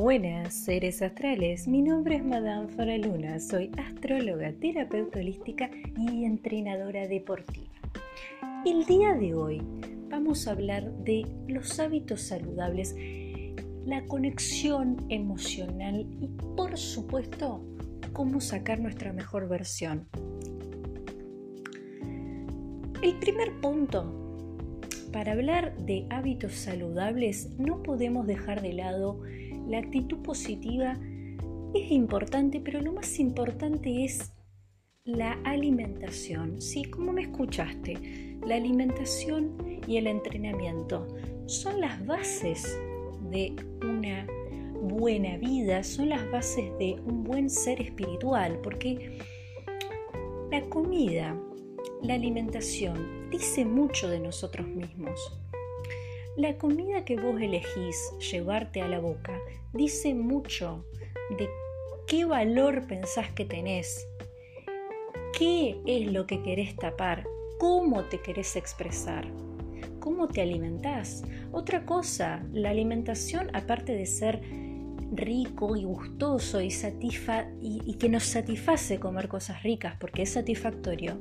Buenas, seres astrales. Mi nombre es Madame Faraluna. Soy astróloga, terapeuta holística y entrenadora deportiva. El día de hoy vamos a hablar de los hábitos saludables, la conexión emocional y, por supuesto, cómo sacar nuestra mejor versión. El primer punto para hablar de hábitos saludables no podemos dejar de lado la actitud positiva. Es importante, pero lo más importante es la alimentación. Sí, como me escuchaste, la alimentación y el entrenamiento son las bases de una buena vida, son las bases de un buen ser espiritual, porque la comida la alimentación dice mucho de nosotros mismos. La comida que vos elegís llevarte a la boca dice mucho de qué valor pensás que tenés, qué es lo que querés tapar, cómo te querés expresar, cómo te alimentás. Otra cosa, la alimentación, aparte de ser rico y gustoso y, y, que nos satisface comer cosas ricas porque es satisfactorio,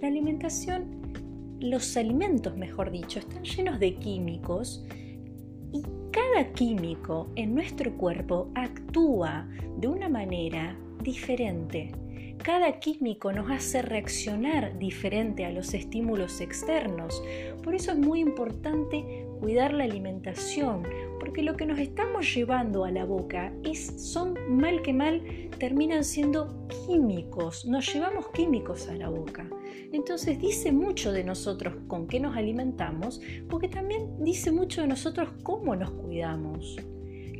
la alimentación, los alimentos, mejor dicho, están llenos de químicos y cada químico en nuestro cuerpo actúa de una manera diferente. Cada químico nos hace reaccionar diferente a los estímulos externos. Por eso es muy importante cuidar la alimentación, porque lo que nos estamos llevando a la boca es, son mal que mal, terminan siendo químicos. Nos llevamos químicos a la boca. Entonces dice mucho de nosotros con qué nos alimentamos, porque también dice mucho de nosotros cómo nos cuidamos,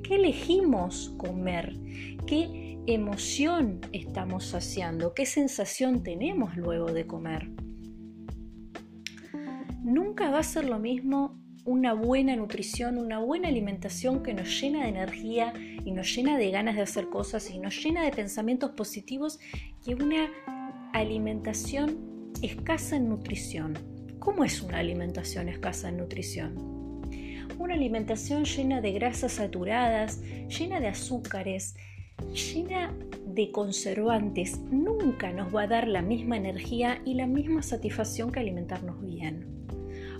qué elegimos comer, qué emoción estamos saciando, qué sensación tenemos luego de comer. Nunca va a ser lo mismo una buena nutrición, una buena alimentación que nos llena de energía y nos llena de ganas de hacer cosas y nos llena de pensamientos positivos que una alimentación escasa en nutrición. ¿Cómo es una alimentación escasa en nutrición? Una alimentación llena de grasas saturadas, llena de azúcares, llena de conservantes, nunca nos va a dar la misma energía y la misma satisfacción que alimentarnos bien.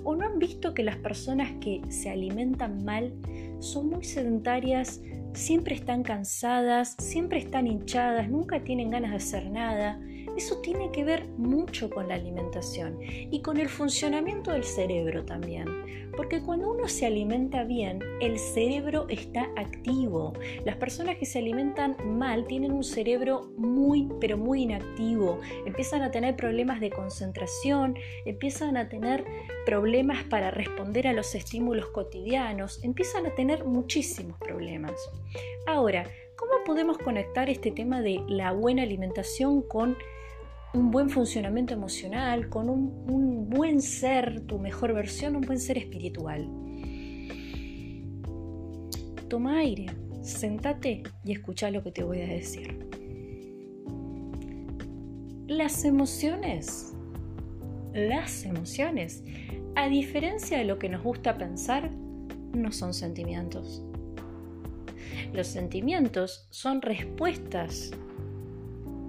¿O no han visto que las personas que se alimentan mal son muy sedentarias, siempre están cansadas, siempre están hinchadas, nunca tienen ganas de hacer nada? Eso tiene que ver mucho con la alimentación y con el funcionamiento del cerebro también. Porque cuando uno se alimenta bien, el cerebro está activo. Las personas que se alimentan mal tienen un cerebro muy, pero muy inactivo. Empiezan a tener problemas de concentración, empiezan a tener problemas para responder a los estímulos cotidianos, empiezan a tener muchísimos problemas. Ahora, ¿cómo podemos conectar este tema de la buena alimentación con un buen funcionamiento emocional, con un, buen ser, tu mejor versión, un buen ser espiritual. Toma aire, sentate y escucha lo que te voy a decir. Las emociones, las emociones, a diferencia de lo que nos gusta pensar, no son sentimientos. Los sentimientos son respuestas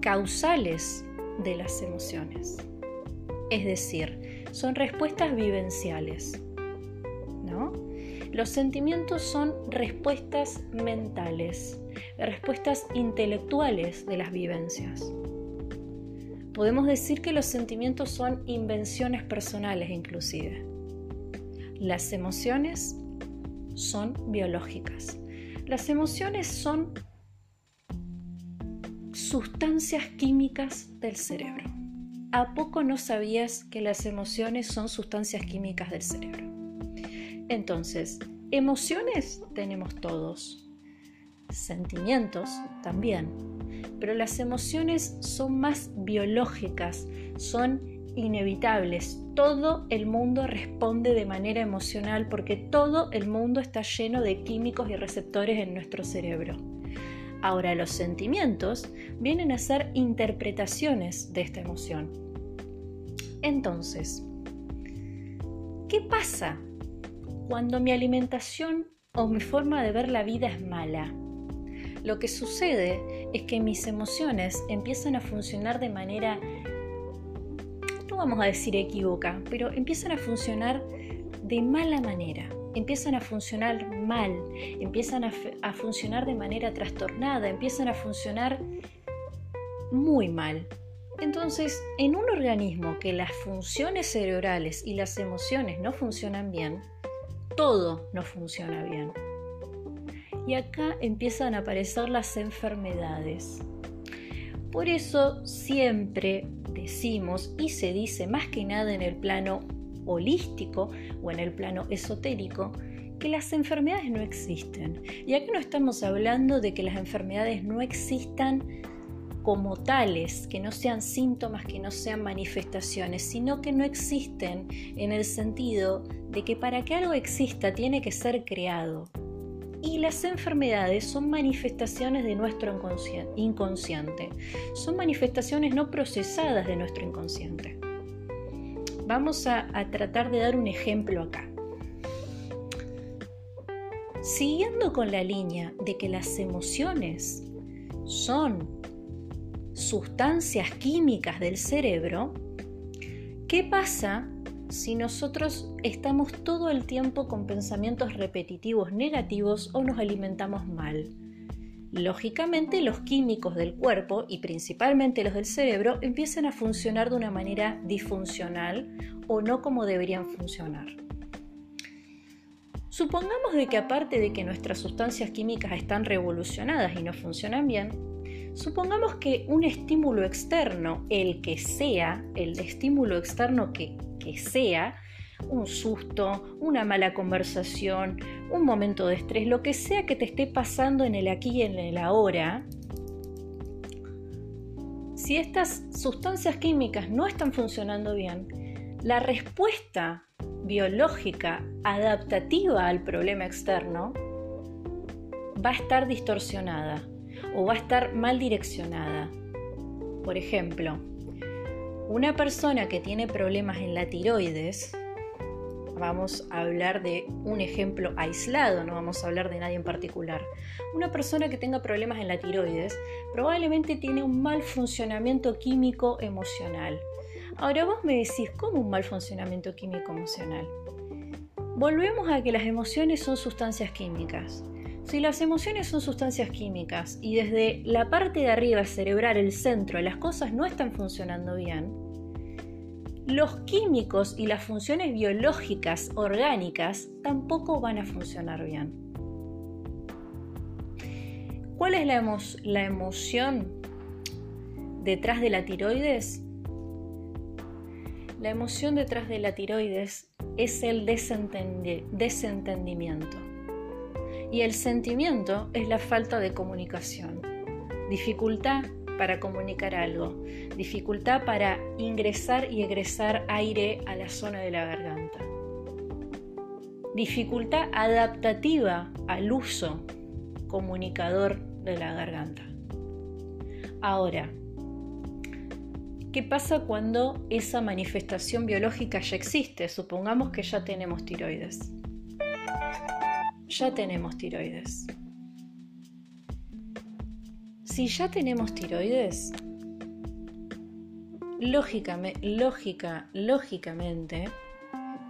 causales de las emociones. Es decir, son respuestas vivenciales. ¿no? Los sentimientos son respuestas mentales, respuestas intelectuales de las vivencias. Podemos decir que los sentimientos son invenciones personales inclusive. Las emociones son biológicas. Las emociones son sustancias químicas del cerebro. ¿A poco no sabías que las emociones son sustancias químicas del cerebro? Entonces, emociones tenemos todos, sentimientos también, pero las emociones son más biológicas, son inevitables. Todo el mundo responde de manera emocional porque todo el mundo está lleno de químicos y receptores en nuestro cerebro. Ahora los sentimientos vienen a ser interpretaciones de esta emoción. Entonces, ¿qué pasa cuando mi alimentación o mi forma de ver la vida es mala? lo que sucede es que mis emociones empiezan a funcionar de manera, vamos a decir equívoca, pero empiezan a funcionar de mala manera, empiezan a funcionar mal, empiezan a, a funcionar de manera trastornada, empiezan a funcionar muy mal. Entonces, en un organismo que las funciones cerebrales y las emociones no funcionan bien, todo no funciona bien. Y acá empiezan a aparecer las enfermedades. Por eso siempre decimos y se dice más que nada en el plano holístico o en el plano esotérico que las enfermedades no existen. Y acá no estamos hablando de que las enfermedades no existan como tales, que no sean síntomas, que no sean manifestaciones, sino que no existen en el sentido de que para que algo exista tiene que ser creado. Y las enfermedades son manifestaciones de nuestro inconsciente, son manifestaciones no procesadas de nuestro inconsciente. Vamos a, a tratar de dar un ejemplo acá. Siguiendo con la línea de que las emociones son sustancias químicas del cerebro, ¿qué pasa si nosotros estamos todo el tiempo con pensamientos repetitivos negativos o nos alimentamos mal? Lógicamente los químicos del cuerpo y principalmente los del cerebro empiezan a funcionar de una manera disfuncional o no como deberían funcionar. Supongamos de que aparte de que nuestras sustancias químicas están revolucionadas y no funcionan bien, Supongamos que un estímulo externo, el que sea, el estímulo externo que, que sea, un susto, una mala conversación, un momento de estrés, lo que sea que te esté pasando en el aquí y en el ahora, si estas sustancias químicas no están funcionando bien, la respuesta biológica adaptativa al problema externo va a estar distorsionada o va a estar mal direccionada. Por ejemplo, una persona que tiene problemas en la tiroides, vamos a hablar de un ejemplo aislado, no vamos a hablar de nadie en particular. Una persona que tenga problemas en la tiroides probablemente tiene un mal funcionamiento químico emocional. Ahora vos me decís, ¿cómo un mal funcionamiento químico emocional? Volvemos a que las emociones son sustancias químicas. Si las emociones son sustancias químicas y desde la parte de arriba cerebral, el centro, las cosas no están funcionando bien, los químicos y las funciones biológicas orgánicas tampoco van a funcionar bien. ¿Cuál es la, la emoción detrás de la tiroides? La emoción detrás de la tiroides es el desentendimiento y el sentimiento es la falta de comunicación. Dificultad para comunicar algo, dificultad para ingresar y egresar aire a la zona de la garganta. Dificultad adaptativa al uso comunicador de la garganta. Ahora, ¿qué pasa cuando esa manifestación biológica ya existe? Supongamos que ya tenemos tiroides ya tenemos tiroides. Si ya tenemos tiroides, lógicamente, lógica, lógicamente,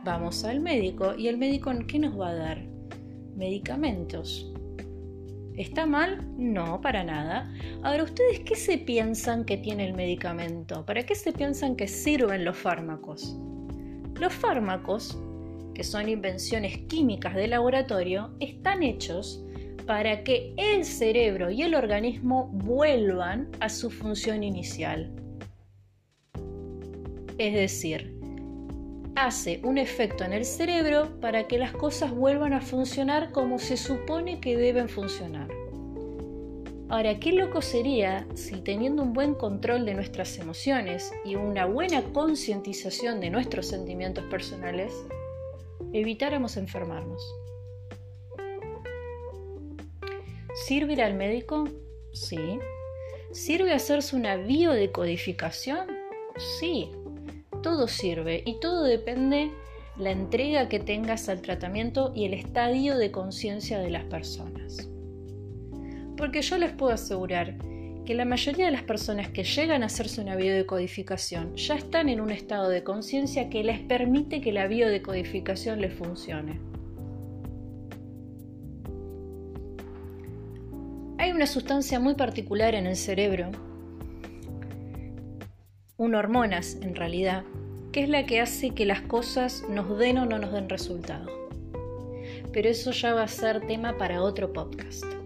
vamos al médico y el médico ¿qué nos va a dar? Medicamentos. ¿Está mal? No, para nada. Ahora, ¿ustedes qué se piensan que tiene el medicamento? ¿Para qué se piensan que sirven los fármacos? Los fármacos que son invenciones químicas de laboratorio, están hechos para que el cerebro y el organismo vuelvan a su función inicial. Es decir, hace un efecto en el cerebro para que las cosas vuelvan a funcionar como se supone que deben funcionar. Ahora, qué loco sería si teniendo un buen control de nuestras emociones y una buena concientización de nuestros sentimientos personales, evitáramos enfermarnos. ¿Sirve ir al médico? Sí. ¿Sirve hacerse una biodecodificación? Sí. Todo sirve y todo depende la entrega que tengas al tratamiento y el estadio de conciencia de las personas. Porque yo les puedo asegurar que la mayoría de las personas que llegan a hacerse una biodecodificación ya están en un estado de conciencia que les permite que la biodecodificación les funcione. Hay una sustancia muy particular en el cerebro, una hormonas en realidad, que es la que hace que las cosas nos den o no nos den resultado. Pero eso ya va a ser tema para otro podcast.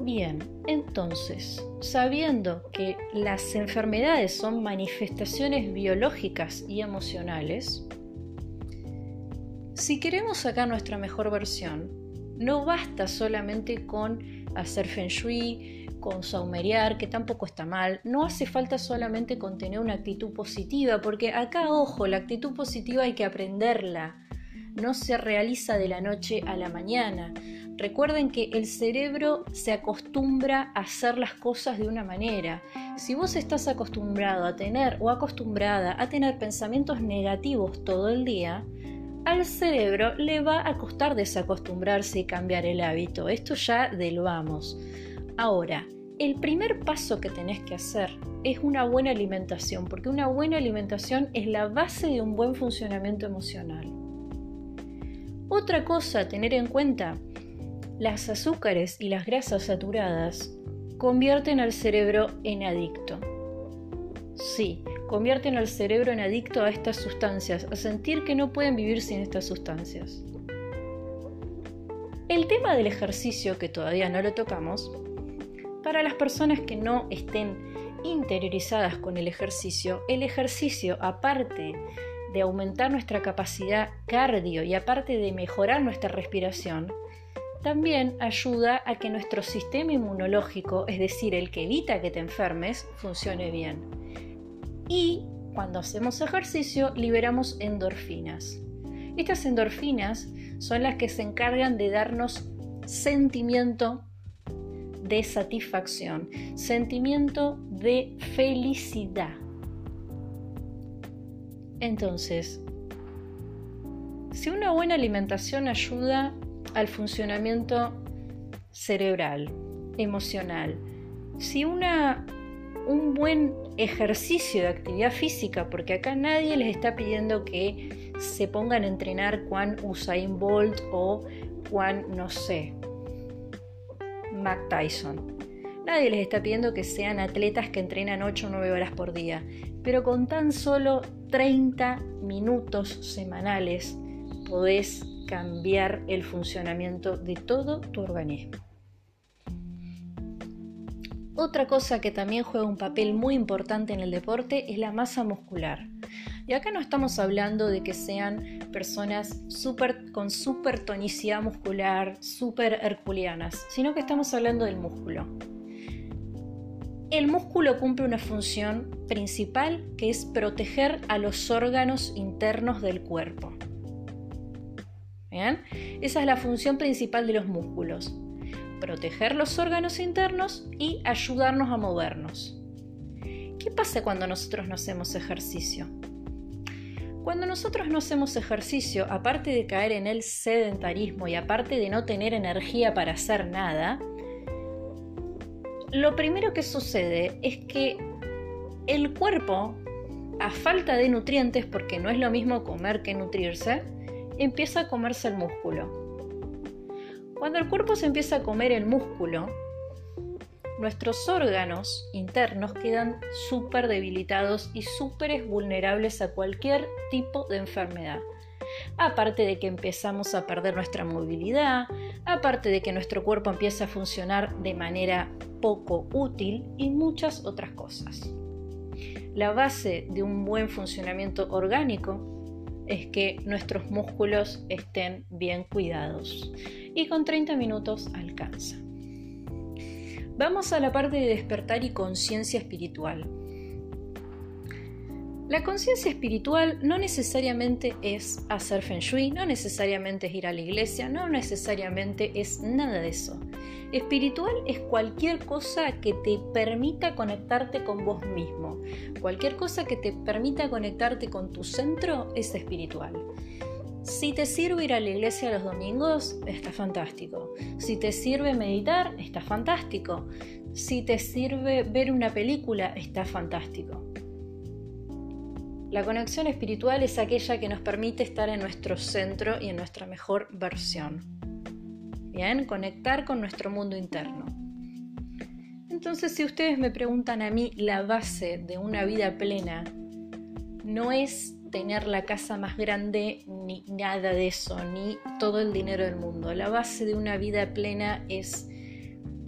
Bien, entonces, sabiendo que las enfermedades son manifestaciones biológicas y emocionales, si queremos sacar nuestra mejor versión, no basta solamente con hacer feng shui, con saumeriar, que tampoco está mal, no hace falta solamente con tener una actitud positiva, porque acá, ojo, la actitud positiva hay que aprenderla, no se realiza de la noche a la mañana. Recuerden que el cerebro se acostumbra a hacer las cosas de una manera. Si vos estás acostumbrado a tener o acostumbrada a tener pensamientos negativos todo el día, al cerebro le va a costar desacostumbrarse y cambiar el hábito. Esto ya del vamos. Ahora, el primer paso que tenés que hacer es una buena alimentación, porque una buena alimentación es la base de un buen funcionamiento emocional. Otra cosa a tener en cuenta las azúcares y las grasas saturadas convierten al cerebro en adicto. Sí, convierten al cerebro en adicto a estas sustancias, a sentir que no pueden vivir sin estas sustancias. El tema del ejercicio, que todavía no lo tocamos, para las personas que no estén interiorizadas con el ejercicio, el ejercicio, aparte de aumentar nuestra capacidad cardio y aparte de mejorar nuestra respiración, también ayuda a que nuestro sistema inmunológico, es decir, el que evita que te enfermes, funcione bien. Y cuando hacemos ejercicio liberamos endorfinas. Estas endorfinas son las que se encargan de darnos sentimiento de satisfacción, sentimiento de felicidad. Entonces, si una buena alimentación ayuda al funcionamiento cerebral, emocional. Si una, un buen ejercicio de actividad física, porque acá nadie les está pidiendo que se pongan a entrenar cuán Usain Bolt o cuán, no sé, Mac Tyson. Nadie les está pidiendo que sean atletas que entrenan 8 o 9 horas por día, pero con tan solo 30 minutos semanales podés cambiar el funcionamiento de todo tu organismo. Otra cosa que también juega un papel muy importante en el deporte es la masa muscular. Y acá no estamos hablando de que sean personas con super tonicidad muscular, super herculeanas, sino que estamos hablando del músculo. El músculo cumple una función principal que es proteger a los órganos internos del cuerpo. Esa es la función principal de los músculos. Proteger los órganos internos y ayudarnos a movernos. ¿Qué pasa cuando nosotros no hacemos ejercicio? Cuando nosotros no hacemos ejercicio, aparte de caer en el sedentarismo y aparte de no tener energía para hacer nada, lo primero que sucede es que el cuerpo, a falta de nutrientes, porque no es lo mismo comer que nutrirse, empieza a comerse el músculo. Cuando el cuerpo se empieza a comer el músculo, nuestros órganos internos quedan súper debilitados y súper vulnerables a cualquier tipo de enfermedad. Aparte de que empezamos a perder nuestra movilidad, aparte de que nuestro cuerpo empieza a funcionar de manera poco útil y muchas otras cosas. La base de un buen funcionamiento orgánico es que nuestros músculos estén bien cuidados y con 30 minutos alcanza. Vamos a la parte de despertar y conciencia espiritual. La conciencia espiritual no necesariamente es hacer feng shui, no necesariamente es ir a la iglesia, no necesariamente es nada de eso. Espiritual es cualquier cosa que te permita conectarte con vos mismo. Cualquier cosa que te permita conectarte con tu centro es espiritual. Si te sirve ir a la iglesia los domingos, está fantástico. Si te sirve meditar, está fantástico. Si te sirve ver una película, está fantástico. La conexión espiritual es aquella que nos permite estar en nuestro centro y en nuestra mejor versión. Conectar con nuestro mundo interno. Entonces, si ustedes me preguntan a mí, la base de una vida plena no es tener la casa más grande ni nada de eso, ni todo el dinero del mundo. La base de una vida plena es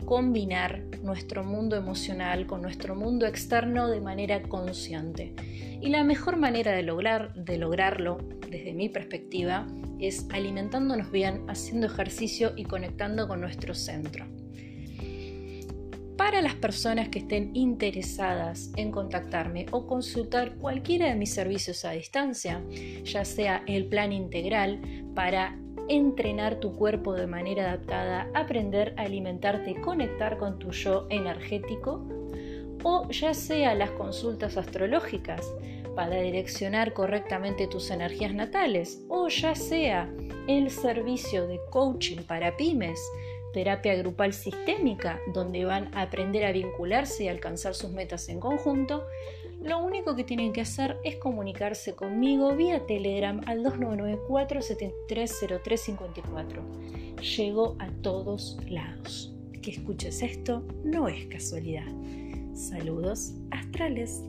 combinar nuestro mundo emocional con nuestro mundo externo de manera consciente. Y la mejor manera de, lograr, de lograrlo, desde mi perspectiva, es alimentándonos bien, haciendo ejercicio y conectando con nuestro centro. Para las personas que estén interesadas en contactarme o consultar cualquiera de mis servicios a distancia, ya sea el plan integral para entrenar tu cuerpo de manera adaptada, aprender a alimentarte conectar con tu yo energético, o ya sea las consultas astrológicas para direccionar correctamente tus energías natales, o ya sea el servicio de coaching para pymes terapia grupal sistémica, donde van a aprender a vincularse y alcanzar sus metas en conjunto, lo único que tienen que hacer es comunicarse conmigo vía Telegram al 299-473-0354. Llego a todos lados. Que escuches esto no es casualidad. Saludos astrales.